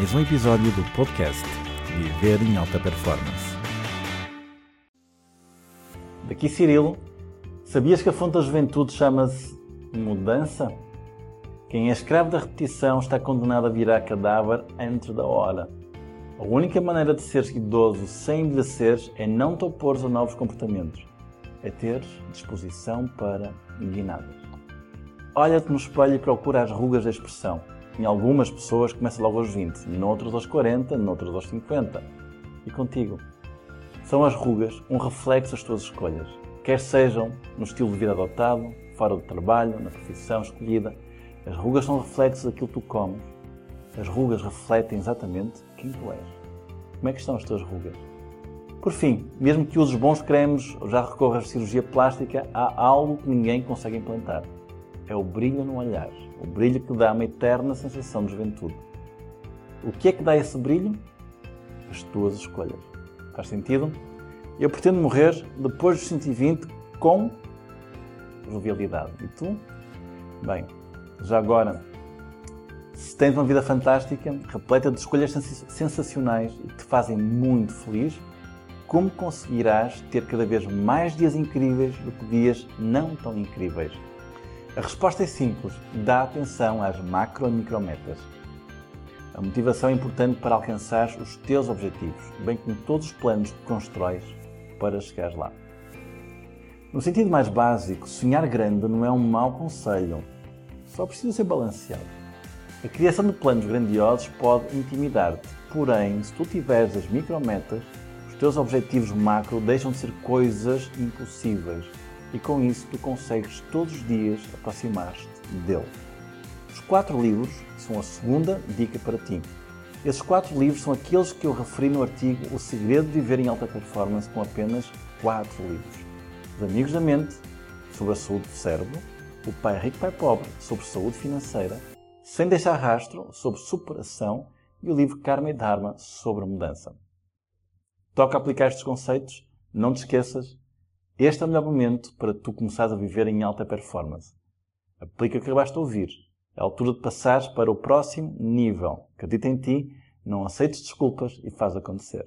mais um episódio do podcast Viver em Alta Performance. Daqui Cirilo, sabias que a fonte da juventude chama-se mudança? Quem é escravo da repetição está condenado a virar cadáver antes da hora. A única maneira de seres idoso sem envelheceres é não te opores a novos comportamentos. É teres disposição para guinadas. Olha-te no espelho e procura as rugas da expressão. Em algumas pessoas começa logo aos 20, noutras aos 40, noutras aos 50. E contigo? São as rugas um reflexo das tuas escolhas, quer sejam no estilo de vida adotado, fora do trabalho, na profissão escolhida. As rugas são reflexos daquilo que tu comes. As rugas refletem exatamente quem tu és. Como é que estão as tuas rugas? Por fim, mesmo que uses bons cremes ou já recorras à cirurgia plástica, há algo que ninguém consegue implantar. É o brilho no olhar, o brilho que dá uma eterna sensação de juventude. O que é que dá esse brilho? As tuas escolhas. Faz sentido? Eu pretendo morrer depois dos 120 com jovialidade. E tu? Bem, já agora, se tens uma vida fantástica, repleta de escolhas sensacionais e que te fazem muito feliz, como conseguirás ter cada vez mais dias incríveis do que dias não tão incríveis? A resposta é simples: dá atenção às macro e micrometas. A motivação é importante para alcançar os teus objetivos, bem como todos os planos que constróis para chegar lá. No sentido mais básico, sonhar grande não é um mau conselho, só precisa ser balanceado. A criação de planos grandiosos pode intimidar-te, porém, se tu tiveres as micrometas, os teus objetivos macro deixam de ser coisas impossíveis e com isso tu consegues todos os dias aproximar-te dele. Os quatro livros são a segunda dica para ti. Esses quatro livros são aqueles que eu referi no artigo O Segredo de Viver em Alta Performance com apenas quatro livros. Os Amigos da Mente, sobre a saúde do cérebro, O Pai Rico Pai Pobre, sobre saúde financeira, Sem Deixar Rastro, sobre superação e o livro Karma e Dharma, sobre mudança. Toca aplicar estes conceitos, não te esqueças, este é o melhor momento para tu começares a viver em alta performance. Aplica o que acabaste de ouvir. É a altura de passares para o próximo nível. Acredita em ti, não aceites desculpas e faz acontecer.